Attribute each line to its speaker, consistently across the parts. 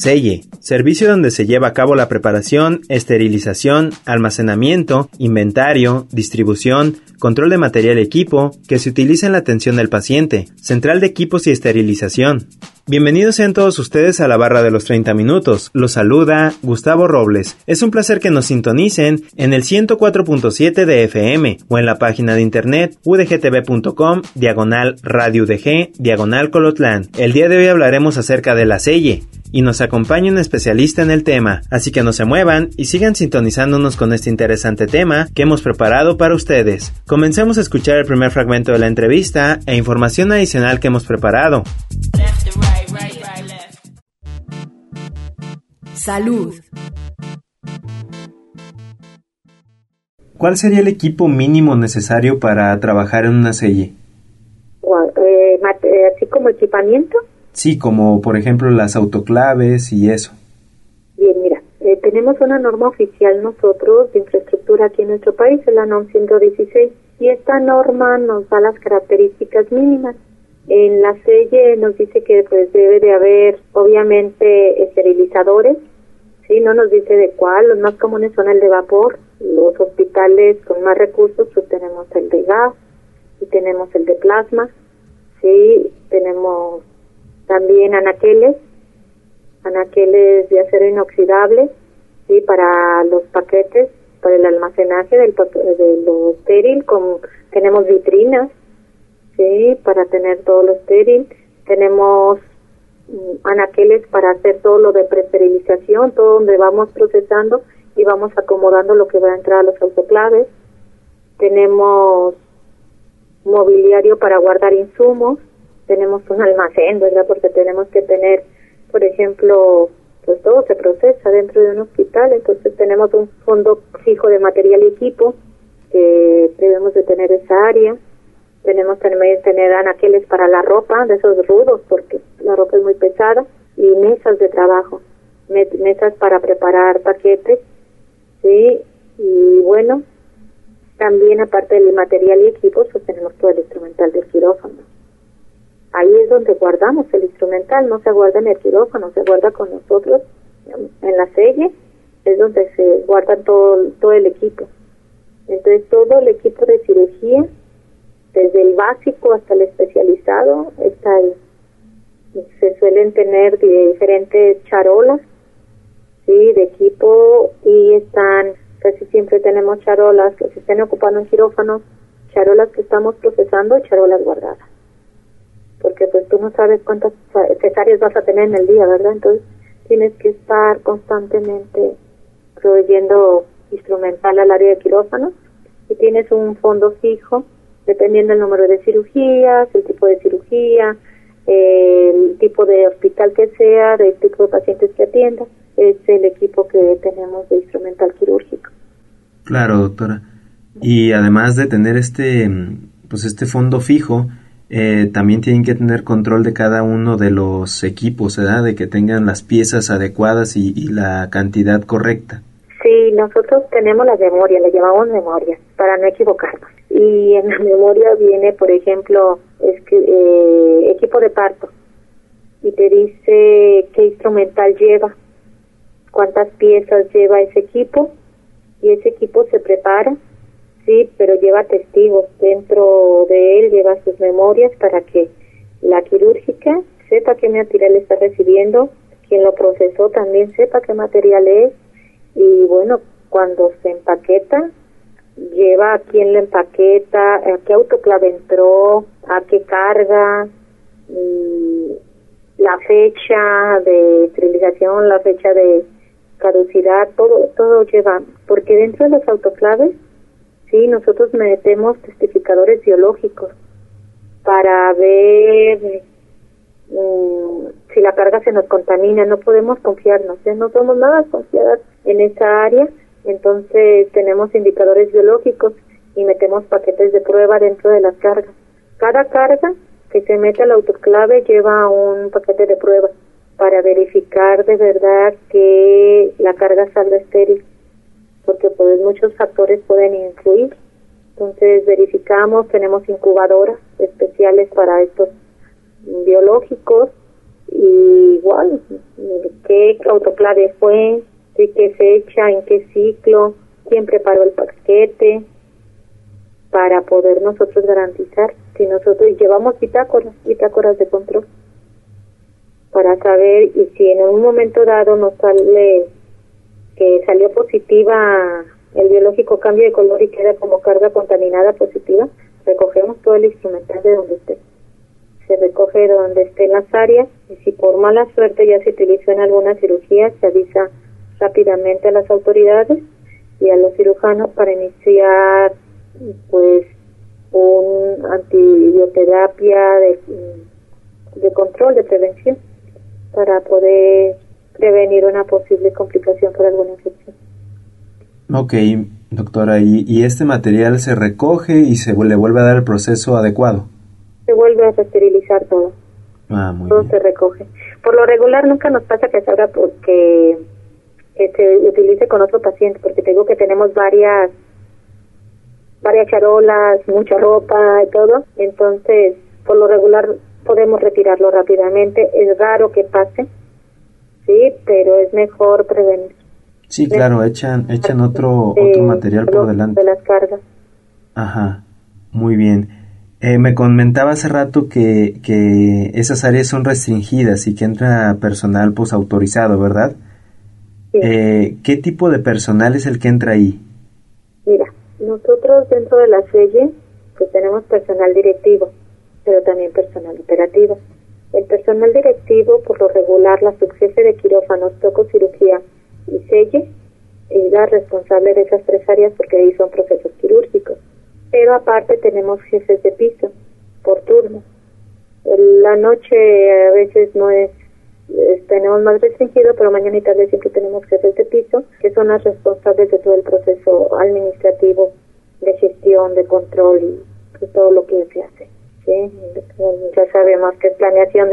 Speaker 1: Selle, servicio donde se lleva a cabo la preparación, esterilización, almacenamiento, inventario, distribución, control de material equipo que se utiliza en la atención del paciente, central de equipos y esterilización. Bienvenidos sean todos ustedes a la barra de los 30 minutos. Los saluda Gustavo Robles. Es un placer que nos sintonicen en el 104.7 de FM o en la página de internet udgtv.com diagonal radio UDG diagonal Colotlán. El día de hoy hablaremos acerca de la selle y nos acompaña un especialista en el tema, así que no se muevan y sigan sintonizándonos con este interesante tema que hemos preparado para ustedes. Comencemos a escuchar el primer fragmento de la entrevista e información adicional que hemos preparado.
Speaker 2: Salud.
Speaker 1: ¿Cuál sería el equipo mínimo necesario para trabajar en una selle?
Speaker 3: Eh, mate- así como equipamiento.
Speaker 1: Sí, como por ejemplo las autoclaves y eso.
Speaker 3: Bien, mira, eh, tenemos una norma oficial nosotros de infraestructura aquí en nuestro país, es la NOM 116, y esta norma nos da las características mínimas. En la selle nos dice que pues debe de haber obviamente esterilizadores, sí, no nos dice de cuál, los más comunes son el de vapor, los hospitales con más recursos pues tenemos el de gas y tenemos el de plasma, sí, tenemos también anaqueles, anaqueles de acero inoxidable, sí, para los paquetes, para el almacenaje del de lo estéril, tenemos vitrinas, sí, para tener todo lo estéril, tenemos mm, anaqueles para hacer todo lo de presterilización, todo donde vamos procesando y vamos acomodando lo que va a entrar a los autoclaves, tenemos mobiliario para guardar insumos, tenemos un almacén, ¿verdad? Porque tenemos que tener, por ejemplo, pues todo se procesa dentro de un hospital, entonces tenemos un fondo fijo de material y equipo que debemos de tener esa área. Tenemos también tener anaqueles para la ropa, de esos rudos, porque la ropa es muy pesada, y mesas de trabajo, me- mesas para preparar paquetes, sí, y bueno, también aparte del material y equipos, pues tenemos todo el instrumental del quirófano. Ahí es donde guardamos el instrumental, no se guarda en el quirófano, se guarda con nosotros en la selle, es donde se guarda todo, todo el equipo. Entonces todo el equipo de cirugía, desde el básico hasta el especializado, está ahí. Se suelen tener diferentes charolas, sí, de equipo y están, casi siempre tenemos charolas que se estén ocupando en quirófanos, charolas que estamos procesando y charolas guardadas. Porque pues tú no sabes cuántas cesáreas vas a tener en el día, ¿verdad? Entonces tienes que estar constantemente proveyendo instrumental al área de quirófano y tienes un fondo fijo dependiendo del número de cirugías, el tipo de cirugía, el tipo de hospital que sea, del tipo de pacientes que atienda, es el equipo que tenemos de instrumental quirúrgico.
Speaker 1: Claro, doctora. Y además de tener este, pues este fondo fijo, eh, también tienen que tener control de cada uno de los equipos, ¿verdad? De que tengan las piezas adecuadas y, y la cantidad correcta.
Speaker 3: Sí, nosotros tenemos la memoria, le llamamos memoria, para no equivocarnos. Y en la memoria viene, por ejemplo, eh, equipo de parto y te dice qué instrumental lleva, cuántas piezas lleva ese equipo y ese equipo se prepara, sí, pero lleva testigos dentro de lleva sus memorias para que la quirúrgica sepa qué material está recibiendo, quien lo procesó también sepa qué material es y bueno, cuando se empaqueta, lleva a quién le empaqueta, a qué autoclave entró, a qué carga, la fecha de esterilización, la fecha de caducidad, todo, todo lleva, porque dentro de los autoclaves, sí, nosotros metemos testificadores biológicos para ver mm, si la carga se nos contamina, no podemos confiarnos, no somos nada confiadas en esa área, entonces tenemos indicadores biológicos y metemos paquetes de prueba dentro de las cargas. Cada carga que se mete al autoclave lleva un paquete de prueba para verificar de verdad que la carga salga estéril, porque pues muchos factores pueden influir. Entonces verificamos, tenemos incubadoras especiales para estos biológicos y igual qué autoclave fue, de qué fecha, en qué ciclo, quién preparó el paquete, para poder nosotros garantizar si nosotros llevamos bitácoras, bitácoras de control, para saber y si en un momento dado nos sale que salió positiva el biológico cambio de color y queda como carga contaminada positiva, recogemos todo el instrumental de donde esté. Se recoge donde esté en las áreas y si por mala suerte ya se utilizó en alguna cirugía, se avisa rápidamente a las autoridades y a los cirujanos para iniciar pues un antibioterapia de, de control, de prevención, para poder prevenir una posible complicación por alguna infección.
Speaker 1: Ok, doctora, ¿y, ¿y, este material se recoge y se le vuelve a dar el proceso adecuado?
Speaker 3: Se vuelve a esterilizar todo.
Speaker 1: Ah, muy
Speaker 3: todo se recoge. Por lo regular nunca nos pasa que salga porque que se utilice con otro paciente, porque tengo que tenemos varias varias charolas, mucha ropa y todo. Entonces, por lo regular podemos retirarlo rápidamente. Es raro que pase, sí, pero es mejor prevenir.
Speaker 1: Sí, claro, echan, echan otro, otro material por delante.
Speaker 3: De las cargas.
Speaker 1: Ajá, muy bien. Eh, me comentaba hace rato que, que esas áreas son restringidas y que entra personal pues autorizado, ¿verdad?
Speaker 3: Sí.
Speaker 1: Eh, ¿Qué tipo de personal es el que entra ahí?
Speaker 3: Mira, nosotros dentro de la SELLE pues tenemos personal directivo, pero también personal operativo. El personal directivo, por lo regular, la subjefe de quirófanos, tococirugía y selle es la responsable de esas tres áreas porque ahí son procesos quirúrgicos. Pero aparte tenemos jefes de piso por turno. La noche a veces no es tenemos más restringido, pero mañana y tarde siempre tenemos jefes de piso, que son las responsables de todo el proceso administrativo, de gestión, de control y de todo lo que se hace. ¿sí? Ya sabemos que es planeación,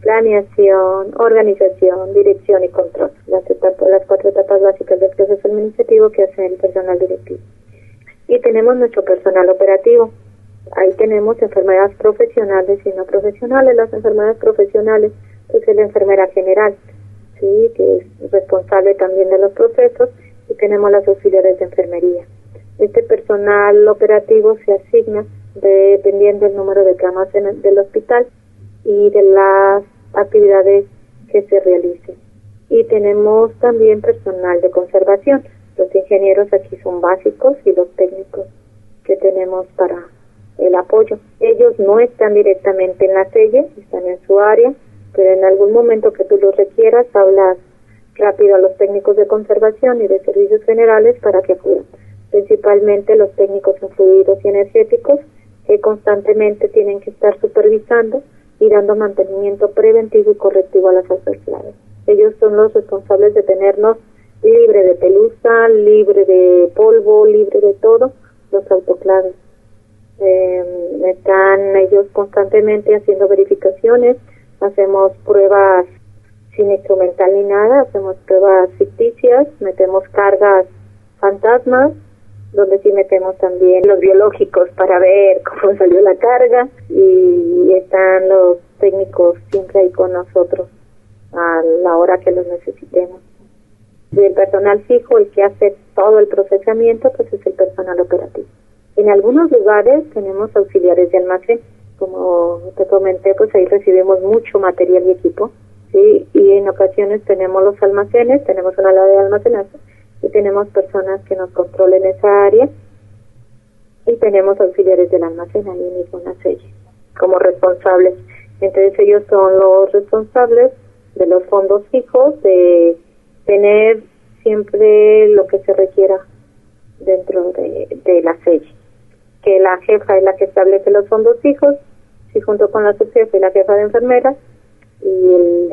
Speaker 3: planeación, organización, dirección y control, las, etapas, las cuatro etapas básicas del proceso administrativo que hace el personal directivo. Y tenemos nuestro personal operativo. Ahí tenemos enfermedades profesionales y no profesionales. Las enfermedades profesionales pues es la enfermera general, sí, que es responsable también de los procesos y tenemos las auxiliares de enfermería. Este personal operativo se asigna dependiendo del número de camas en del hospital y de las actividades que se realicen. Y tenemos también personal de conservación. Los ingenieros aquí son básicos y los técnicos que tenemos para el apoyo. Ellos no están directamente en la selle, están en su área, pero en algún momento que tú lo requieras, hablas rápido a los técnicos de conservación y de servicios generales para que acudan. Principalmente los técnicos en fluidos y energéticos que constantemente tienen que estar supervisando y dando mantenimiento preventivo y correctivo a las autoclaves. Ellos son los responsables de tenernos libre de pelusa, libre de polvo, libre de todo, los autoclaves. Eh, están ellos constantemente haciendo verificaciones, hacemos pruebas sin instrumental ni nada, hacemos pruebas ficticias, metemos cargas fantasmas, donde sí metemos también los biológicos para ver cómo salió la carga y están los técnicos siempre ahí con nosotros a la hora que los necesitemos. Y el personal fijo, el que hace todo el procesamiento, pues es el personal operativo. En algunos lugares tenemos auxiliares de almacén, como te comenté, pues ahí recibimos mucho material y equipo, ¿sí? Y en ocasiones tenemos los almacenes, tenemos una área de almacenaje y tenemos personas que nos controlen esa área y tenemos auxiliares del almacén ahí mismo en la selle como responsables. Entonces ellos son los responsables de los fondos fijos, de tener siempre lo que se requiera dentro de, de la selle. Que la jefa es la que establece los fondos fijos y junto con la subjefa y la jefa de enfermeras y el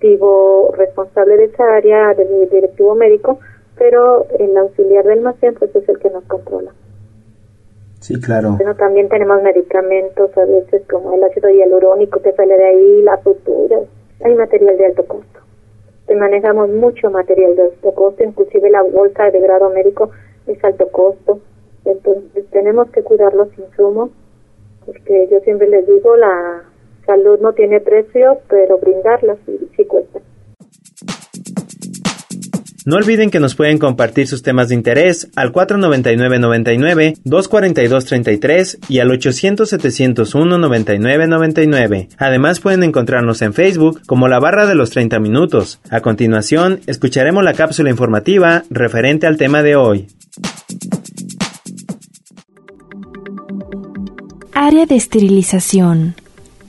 Speaker 3: directivo responsable de esa área, del directivo médico, pero el auxiliar del almacén pues es el que nos controla.
Speaker 1: Sí, claro.
Speaker 3: Bueno, también tenemos medicamentos a veces como el ácido hialurónico que sale de ahí, la sutura, hay material de alto costo. Te manejamos mucho material de alto costo, inclusive la bolsa de grado médico es alto costo. Entonces tenemos que cuidar los insumos, porque yo siempre les digo, la salud no tiene precio, pero brindarla sí, sí cuesta.
Speaker 1: No olviden que nos pueden compartir sus temas de interés al 499-99, 242-33 y al 800-701-9999. Además pueden encontrarnos en Facebook como la barra de los 30 minutos. A continuación, escucharemos la cápsula informativa referente al tema de hoy.
Speaker 2: Área de esterilización.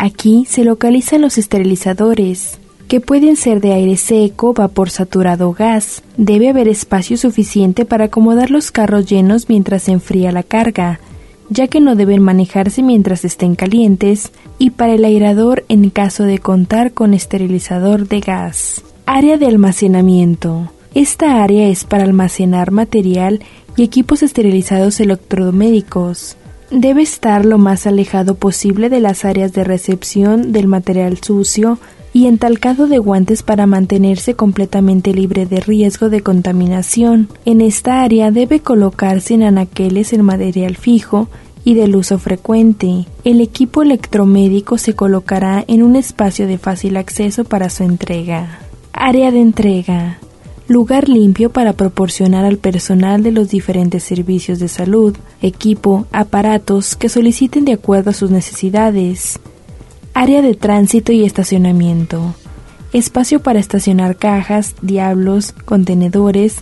Speaker 2: Aquí se localizan los esterilizadores, que pueden ser de aire seco, vapor saturado o gas. Debe haber espacio suficiente para acomodar los carros llenos mientras se enfría la carga, ya que no deben manejarse mientras estén calientes, y para el airador en caso de contar con esterilizador de gas. Área de almacenamiento. Esta área es para almacenar material y equipos esterilizados electrodomésticos. Debe estar lo más alejado posible de las áreas de recepción del material sucio, y entalcado de guantes para mantenerse completamente libre de riesgo de contaminación. En esta área debe colocarse en anaqueles el material fijo y del uso frecuente. El equipo electromédico se colocará en un espacio de fácil acceso para su entrega. Área de entrega. Lugar limpio para proporcionar al personal de los diferentes servicios de salud, equipo, aparatos que soliciten de acuerdo a sus necesidades área de tránsito y estacionamiento, espacio para estacionar cajas, diablos, contenedores,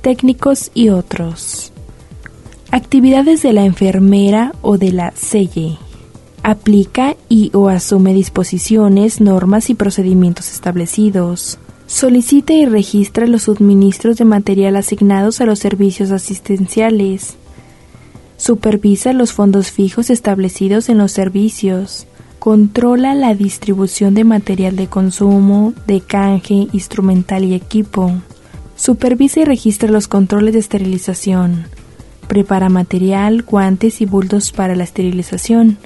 Speaker 2: técnicos y otros. Actividades de la enfermera o de la selle. Aplica y o asume disposiciones, normas y procedimientos establecidos. Solicita y registra los suministros de material asignados a los servicios asistenciales. Supervisa los fondos fijos establecidos en los servicios controla la distribución de material de consumo, de canje, instrumental y equipo. Supervisa y registra los controles de esterilización. Prepara material, guantes y bultos para la esterilización.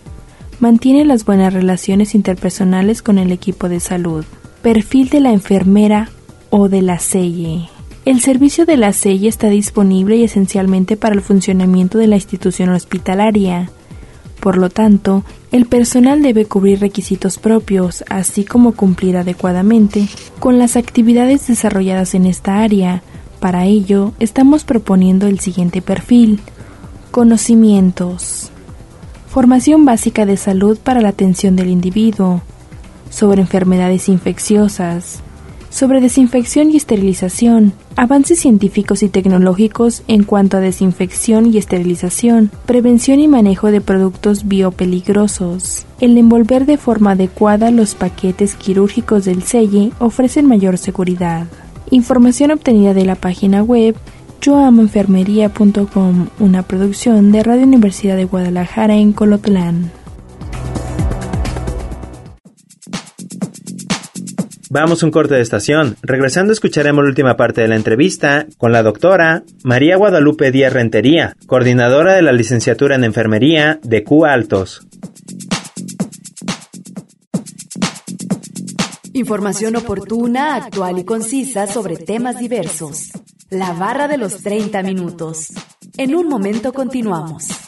Speaker 2: Mantiene las buenas relaciones interpersonales con el equipo de salud. Perfil de la enfermera o de la selle. El servicio de la selle está disponible y esencialmente para el funcionamiento de la institución hospitalaria. Por lo tanto, el personal debe cubrir requisitos propios, así como cumplir adecuadamente con las actividades desarrolladas en esta área. Para ello, estamos proponiendo el siguiente perfil. Conocimientos. Formación básica de salud para la atención del individuo. Sobre enfermedades infecciosas sobre desinfección y esterilización, avances científicos y tecnológicos en cuanto a desinfección y esterilización, prevención y manejo de productos biopeligrosos. El envolver de forma adecuada los paquetes quirúrgicos del selle ofrece mayor seguridad. Información obtenida de la página web yoamoenfermería.com, una producción de Radio Universidad de Guadalajara en Colotlán.
Speaker 1: Vamos un corte de estación. Regresando escucharemos la última parte de la entrevista con la doctora María Guadalupe Díaz Rentería, coordinadora de la licenciatura en enfermería de Q Altos.
Speaker 2: Información oportuna, actual y concisa sobre temas diversos. La barra de los 30 minutos. En un momento continuamos.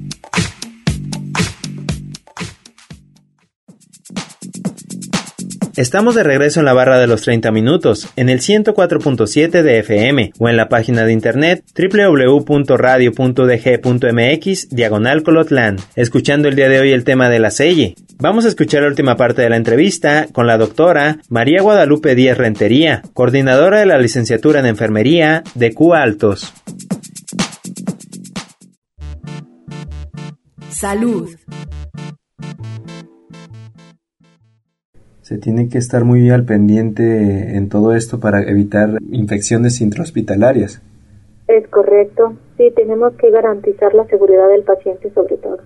Speaker 1: Estamos de regreso en la barra de los 30 minutos, en el 104.7 de FM o en la página de internet www.radio.dg.mx diagonal colotlan, escuchando el día de hoy el tema de la selle. Vamos a escuchar la última parte de la entrevista con la doctora María Guadalupe Díaz Rentería, coordinadora de la licenciatura en enfermería de Q Altos.
Speaker 2: Salud.
Speaker 1: Se tiene que estar muy al pendiente en todo esto para evitar infecciones intrahospitalarias.
Speaker 3: Es correcto. Sí, tenemos que garantizar la seguridad del paciente sobre todo.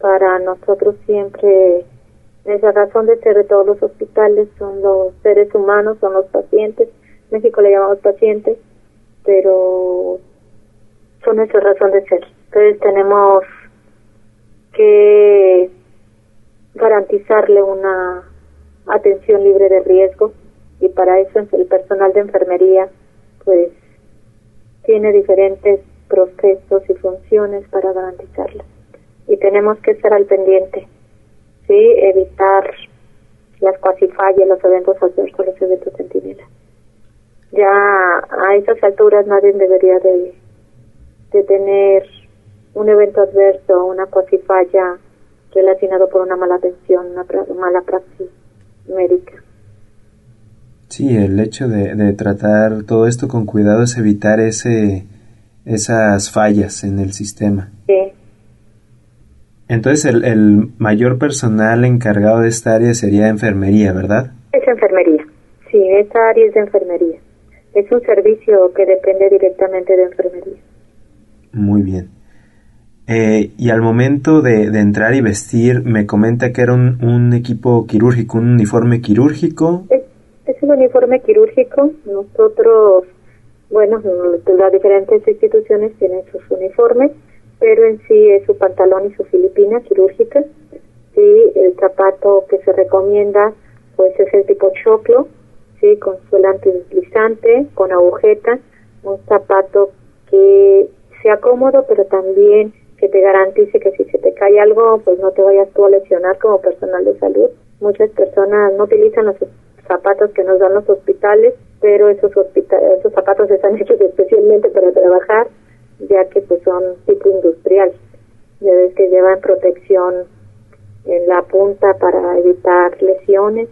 Speaker 3: Para nosotros siempre esa razón de ser de todos los hospitales son los seres humanos, son los pacientes. México le llamamos pacientes, pero son nuestra razón de ser. Entonces tenemos que garantizarle una atención libre de riesgo. Y para eso el personal de enfermería pues tiene diferentes procesos y funciones para garantizarla y tenemos que estar al pendiente sí evitar las cuasifallas los eventos adversos los eventos centinelas ya a esas alturas nadie debería de, de tener un evento adverso una cuasifalla relacionado por una mala atención una mala praxis médica.
Speaker 1: Sí, el hecho de, tratar todo esto con cuidado es evitar ese, esas fallas en el sistema.
Speaker 3: Sí.
Speaker 1: Entonces, el, el mayor personal encargado de esta área sería enfermería, ¿verdad?
Speaker 3: Es enfermería, sí, esta área es de enfermería. Es un servicio que depende directamente de enfermería.
Speaker 1: Muy bien. Eh, y al momento de, entrar y vestir, me comenta que era un, equipo quirúrgico, un uniforme quirúrgico.
Speaker 3: Es, es un uniforme quirúrgico. Nosotros, bueno, las diferentes instituciones tienen sus uniformes, pero en sí es su pantalón y su filipina quirúrgica. Sí, el zapato que se recomienda, pues es el tipo choclo, sí, con suela antideslizante, con agujeta, un zapato que sea cómodo, pero también que te garantice que si se te cae algo, pues no te vayas tú a lesionar como personal de salud. Muchas personas no utilizan los zapatos que nos dan los hospitales, pero esos, zapatos están hechos especialmente para trabajar, ya que pues son tipo industrial. Ya ves que llevan protección en la punta para evitar lesiones,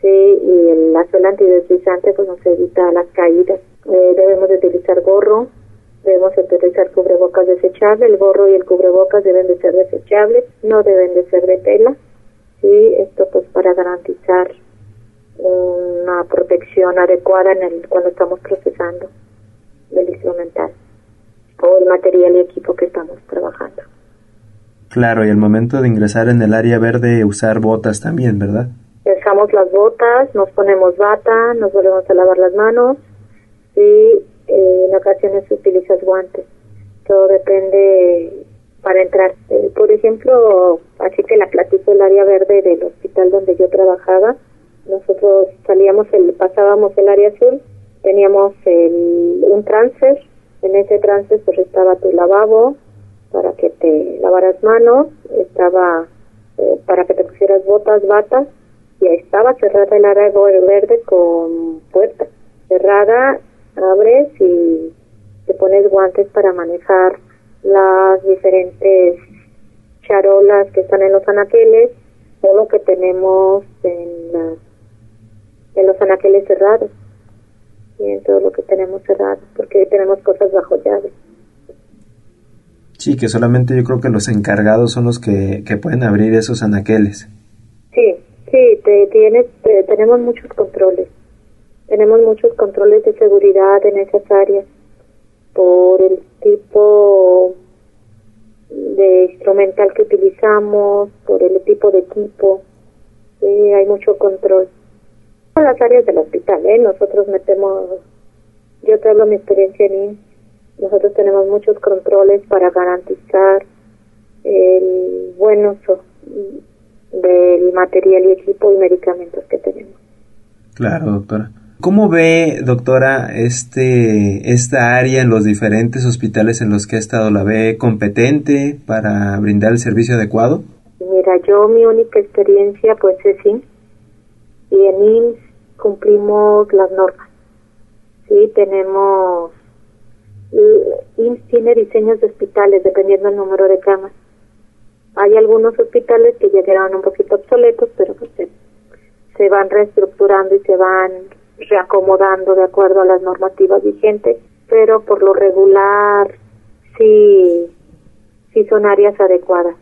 Speaker 3: sí, y la suela antideslizante pues nos evita las caídas. Eh, debemos de utilizar gorro, Debemos utilizar cubrebocas desechables, el gorro y el cubrebocas deben de ser desechables, no deben de ser de tela. Sí, esto pues para garantizar una protección adecuada en el, cuando estamos procesando el instrumental o el material y equipo que estamos trabajando.
Speaker 1: Claro, y al momento de ingresar en el área verde usar botas también, ¿verdad?
Speaker 3: Dejamos las botas, nos ponemos bata, nos volvemos a lavar las manos, sí, eh, en ocasiones utilizas guantes. Todo depende para entrar. Eh, por ejemplo, así que la platico el área verde del hospital donde yo trabajaba. Nosotros salíamos, el, pasábamos el área azul, teníamos el, un transfer. En ese transfer pues estaba tu lavabo para que te lavaras manos, estaba eh, para que te pusieras botas, batas, y estaba cerrada el área verde con puerta cerrada abres y te pones guantes para manejar las diferentes charolas que están en los anaqueles o lo que tenemos en, en los anaqueles cerrados y en todo lo que tenemos cerrado porque tenemos cosas bajo llave.
Speaker 1: Sí, que solamente yo creo que los encargados son los que, que pueden abrir esos anaqueles.
Speaker 3: Sí, sí, te, tienes, tenemos muchos controles. Tenemos muchos controles de seguridad en esas áreas por el tipo de instrumental que utilizamos, por el tipo de equipo. hay mucho control. En las áreas del hospital, ¿eh? nosotros metemos, yo te mi experiencia en INS, nosotros tenemos muchos controles para garantizar el buen uso del material y equipo y medicamentos que tenemos.
Speaker 1: Claro, doctora. ¿Cómo ve, doctora, este, esta área en los diferentes hospitales en los que ha estado? ¿La ve competente para brindar el servicio adecuado?
Speaker 3: Mira, yo mi única experiencia pues es IMSS y en IMSS cumplimos las normas. Sí, tenemos, IMSS tiene diseños de hospitales dependiendo del número de camas. Hay algunos hospitales que ya quedaron un poquito obsoletos, pero pues se van reestructurando y se van reacomodando de acuerdo a las normativas vigentes, pero por lo regular sí, sí son áreas adecuadas,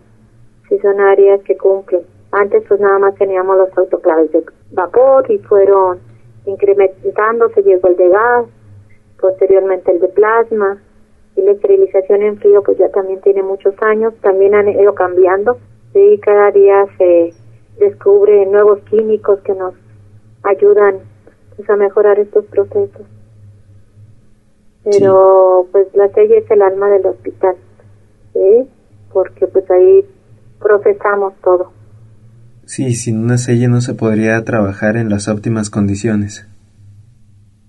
Speaker 3: sí son áreas que cumplen. Antes pues nada más teníamos los autoclaves de vapor y fueron incrementando, se llegó el de gas, posteriormente el de plasma y la esterilización en frío pues ya también tiene muchos años, también han ido cambiando y cada día se descubre nuevos químicos que nos ayudan pues, a mejorar estos procesos. Pero pues la sella es el alma del hospital, ¿sí? porque pues ahí procesamos todo.
Speaker 1: Sí, sin una sella no se podría trabajar en las óptimas condiciones.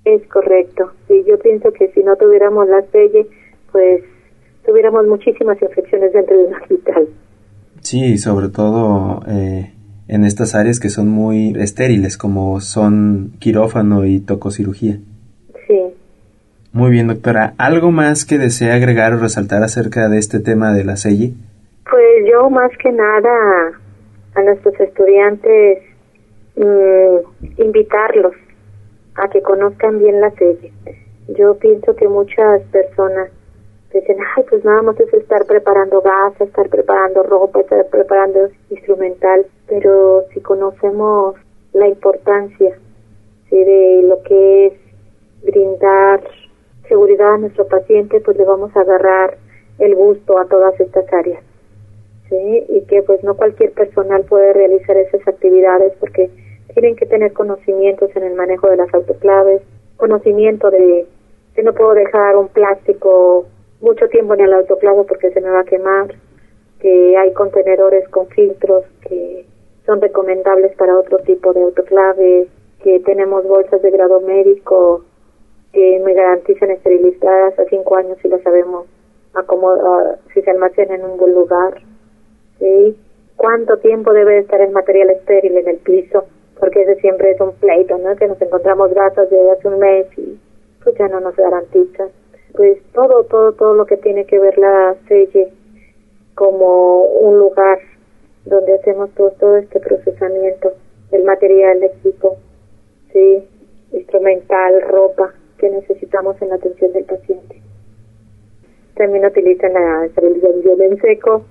Speaker 3: Es correcto. Sí, yo pienso que si no tuviéramos la sella, pues tuviéramos muchísimas infecciones dentro del hospital.
Speaker 1: Sí, sobre todo eh, en estas áreas que son muy estériles, como son quirófano y tococirugía.
Speaker 3: Sí.
Speaker 1: Muy bien, doctora. ¿Algo más que desea agregar o resaltar acerca de este tema de la SELLI?
Speaker 3: Pues yo más que nada a nuestros estudiantes mm, invitarlos a que conozcan bien la SELLI. Yo pienso que muchas personas dicen, ay, pues nada más es estar preparando gas, estar preparando ropa, estar preparando instrumental, pero si conocemos la importancia de lo que es brindar seguridad a nuestro paciente, pues le vamos a agarrar el gusto a todas estas áreas. ¿sí? Y que pues no cualquier personal puede realizar esas actividades porque tienen que tener conocimientos en el manejo de las autoclaves, conocimiento de que no puedo dejar un plástico mucho tiempo en el autoclave porque se me va a quemar, que hay contenedores con filtros que son recomendables para otro tipo de autoclave, que tenemos bolsas de grado médico que me garantizan esterilizadas a cinco años si lo sabemos acomodar, si se almacena en un buen lugar. ¿sí? ¿Cuánto tiempo debe estar el material estéril en el piso? Porque ese siempre es un pleito, ¿no? Que nos encontramos gastos de hace un mes y pues ya no nos garantizan pues todo, todo, todo lo que tiene que ver la selle como un lugar donde hacemos todo, todo este procesamiento del material, equipo, sí, instrumental, ropa que necesitamos en la atención del paciente. También utilizan la esterilización en seco.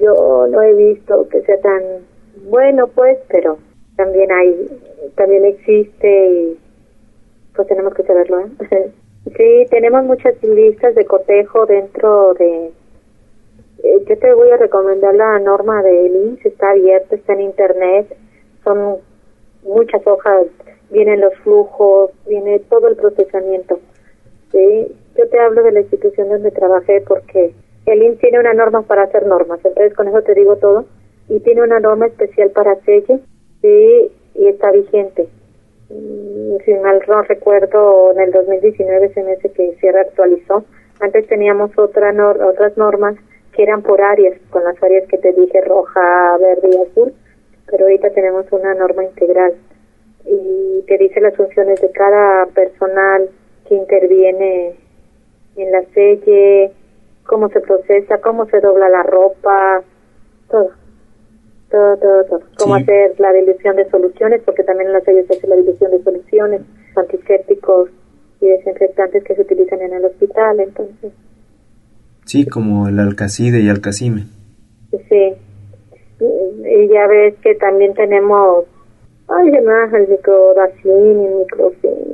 Speaker 3: Yo no he visto que sea tan bueno, pues, pero también hay, también existe y pues tenemos que saberlo, ¿eh? Sí, tenemos muchas listas de cotejo dentro de... Eh, yo te voy a recomendar la norma de INSS, está abierta, está en internet, son muchas hojas, vienen los flujos, viene todo el procesamiento. Sí, yo te hablo de la institución donde trabajé porque el INS tiene una norma para hacer normas, entonces con eso te digo todo, y tiene una norma especial para selle, sí, y está vigente. Mm, si mal no recuerdo, en el 2019 se me hace que se reactualizó. Antes teníamos otra otras normas que eran por áreas, con las áreas que te dije, roja, verde y azul, pero ahorita tenemos una norma integral y que dice las funciones de cada personal que interviene en la selle, cómo se procesa, cómo se dobla la ropa, todo todo, todo, todo. Cómo hacer la dilución de soluciones, porque también en las sellos se hace la dilución de soluciones, antisépticos y desinfectantes que se utilizan en el hospital, entonces.
Speaker 1: Sí, como el alcacide y alcacime.
Speaker 3: Sí. Y ya ves que también tenemos, ay, demás, el microdacin y microcin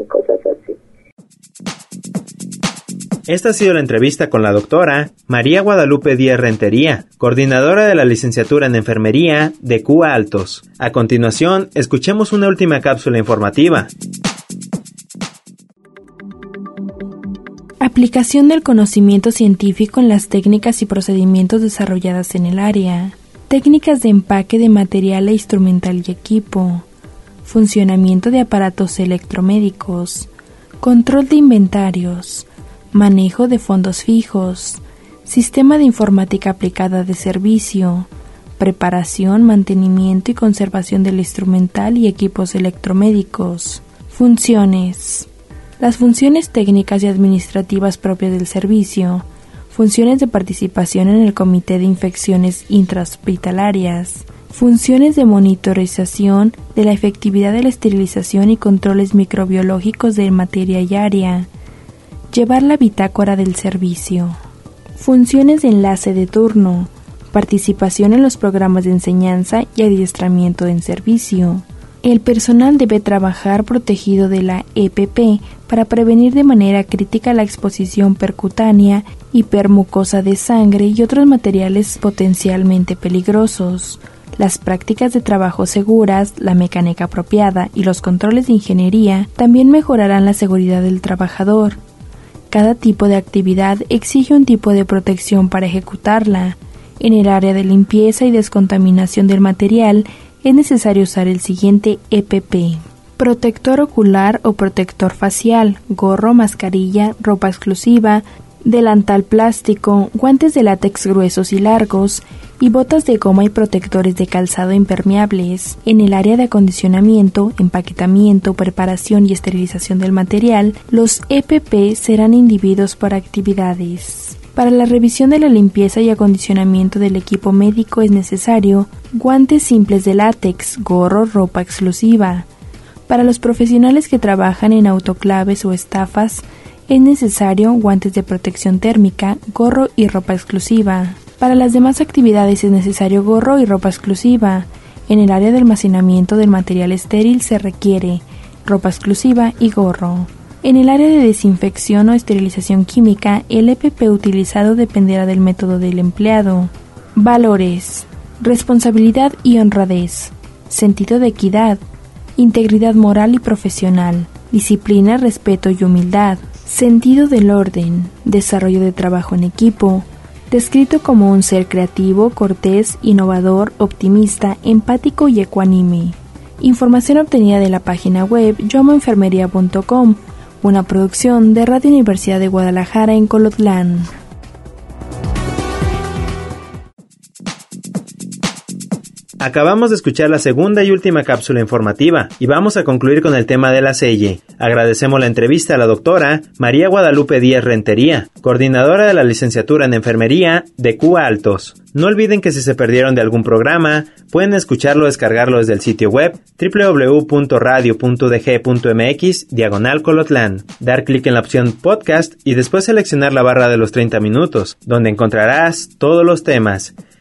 Speaker 1: Esta ha sido la entrevista con la doctora María Guadalupe Díaz Rentería, coordinadora de la licenciatura en enfermería de CUA Altos. A continuación, escuchemos una última cápsula informativa.
Speaker 2: Aplicación del conocimiento científico en las técnicas y procedimientos desarrolladas en el área. Técnicas de empaque de material e instrumental y equipo. Funcionamiento de aparatos electromédicos. Control de inventarios manejo de fondos fijos, sistema de informática aplicada de servicio, preparación, mantenimiento y conservación del instrumental y equipos electromédicos. Funciones. Las funciones técnicas y administrativas propias del servicio. Funciones de participación en el Comité de Infecciones Intrahospitalarias. Funciones de monitorización de la efectividad de la esterilización y controles microbiológicos de materia y área Llevar la bitácora del servicio. Funciones de enlace de turno. participación en los programas de enseñanza y adiestramiento en servicio. El personal debe trabajar protegido de la EPP para prevenir de manera crítica la exposición percutánea, hipermucosa de sangre y otros materiales potencialmente peligrosos. Las prácticas de trabajo seguras, la mecánica apropiada y los controles de ingeniería también mejorarán la seguridad del trabajador. Cada tipo de actividad exige un tipo de protección para ejecutarla. En el área de limpieza y descontaminación del material es necesario usar el siguiente EPP. Protector ocular o protector facial, gorro, mascarilla, ropa exclusiva, delantal plástico, guantes de látex gruesos y largos, y botas de goma y protectores de calzado impermeables. En el área de acondicionamiento, empaquetamiento, preparación y esterilización del material, los EPP serán individuos por actividades. Para la revisión de la limpieza y acondicionamiento del equipo médico es necesario guantes simples de látex, gorro, ropa exclusiva. Para los profesionales que trabajan en autoclaves o estafas, es necesario guantes de protección térmica, gorro y ropa exclusiva. Para las demás actividades es necesario gorro y ropa exclusiva. En el área de almacenamiento del material estéril se requiere ropa exclusiva y gorro. En el área de desinfección o esterilización química, el EPP utilizado dependerá del método del empleado. Valores. Responsabilidad y honradez. Sentido de equidad. Integridad moral y profesional. Disciplina, respeto y humildad. Sentido del orden. Desarrollo de trabajo en equipo. Descrito como un ser creativo, cortés, innovador, optimista, empático y ecuánime. Información obtenida de la página web yomoenfermería.com una producción de Radio Universidad de Guadalajara en Colotlán.
Speaker 1: Acabamos de escuchar la segunda y última cápsula informativa y vamos a concluir con el tema de la selle. Agradecemos la entrevista a la doctora María Guadalupe Díaz Rentería, coordinadora de la licenciatura en enfermería de Cuba Altos. No olviden que si se perdieron de algún programa, pueden escucharlo o descargarlo desde el sitio web www.radio.dg.mx diagonal colotlán, dar clic en la opción podcast y después seleccionar la barra de los 30 minutos, donde encontrarás todos los temas.